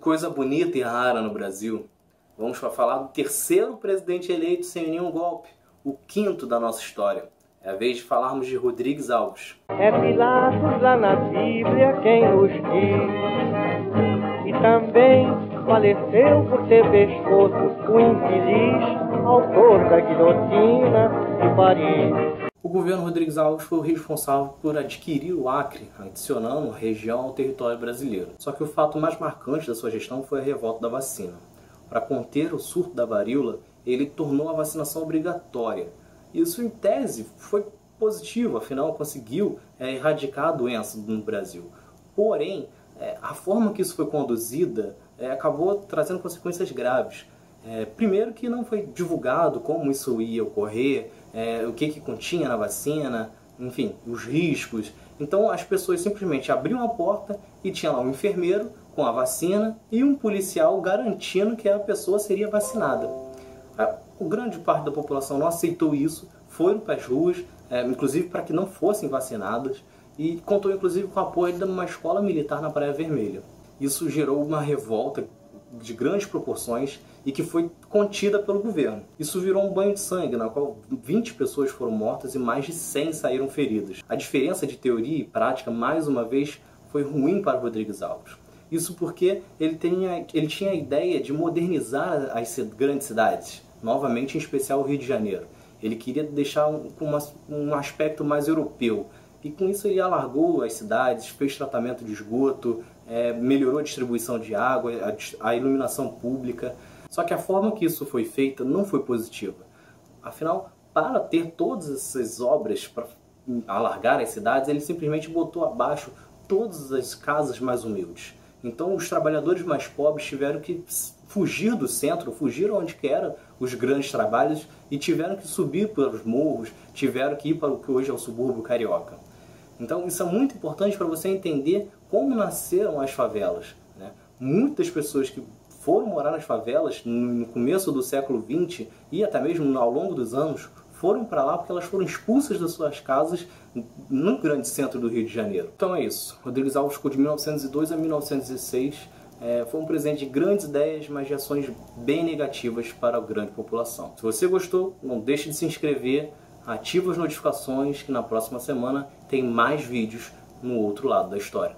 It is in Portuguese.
Coisa bonita e rara no Brasil. Vamos falar do terceiro presidente eleito sem nenhum golpe, o quinto da nossa história. É a vez de falarmos de Rodrigues Alves. É Pilatos lá na Bíblia quem nos diz. E também faleceu por ter pescoço o infeliz autor da guilhotina de Paris. Governo Rodrigues Alves foi o responsável por adquirir o Acre, adicionando região ao território brasileiro. Só que o fato mais marcante da sua gestão foi a revolta da vacina. Para conter o surto da varíola, ele tornou a vacinação obrigatória. Isso, em tese, foi positivo, afinal conseguiu é, erradicar a doença no Brasil. Porém, é, a forma que isso foi conduzida é, acabou trazendo consequências graves. É, primeiro que não foi divulgado como isso ia ocorrer, é, o que, que continha na vacina, enfim, os riscos. Então as pessoas simplesmente abriam a porta e tinha lá um enfermeiro com a vacina e um policial garantindo que a pessoa seria vacinada. A, grande parte da população não aceitou isso, foram para as ruas, é, inclusive para que não fossem vacinadas, e contou inclusive com o apoio de uma escola militar na Praia Vermelha. Isso gerou uma revolta de grandes proporções e que foi contida pelo governo. Isso virou um banho de sangue, na qual 20 pessoas foram mortas e mais de 100 saíram feridas. A diferença de teoria e prática, mais uma vez, foi ruim para Rodrigues Alves. Isso porque ele, tinha, ele tinha a ideia de modernizar as grandes cidades, novamente em especial o Rio de Janeiro. Ele queria deixar um, uma, um aspecto mais europeu, e com isso ele alargou as cidades, fez tratamento de esgoto, é, melhorou a distribuição de água, a, a iluminação pública. Só que a forma que isso foi feita não foi positiva. Afinal, para ter todas essas obras para alargar as cidades, ele simplesmente botou abaixo todas as casas mais humildes. Então, os trabalhadores mais pobres tiveram que fugir do centro, fugir onde que eram os grandes trabalhos e tiveram que subir pelos morros, tiveram que ir para o que hoje é o subúrbio carioca. Então, isso é muito importante para você entender como nasceram as favelas. Né? Muitas pessoas que foram morar nas favelas no começo do século XX e até mesmo ao longo dos anos foram para lá porque elas foram expulsas das suas casas no grande centro do Rio de Janeiro. Então é isso. Rodrigues Alves ficou de 1902 a 1916. É, foi um presente de grandes ideias, mas de ações bem negativas para a grande população. Se você gostou, não deixe de se inscrever, ative as notificações que na próxima semana tem mais vídeos no outro lado da história.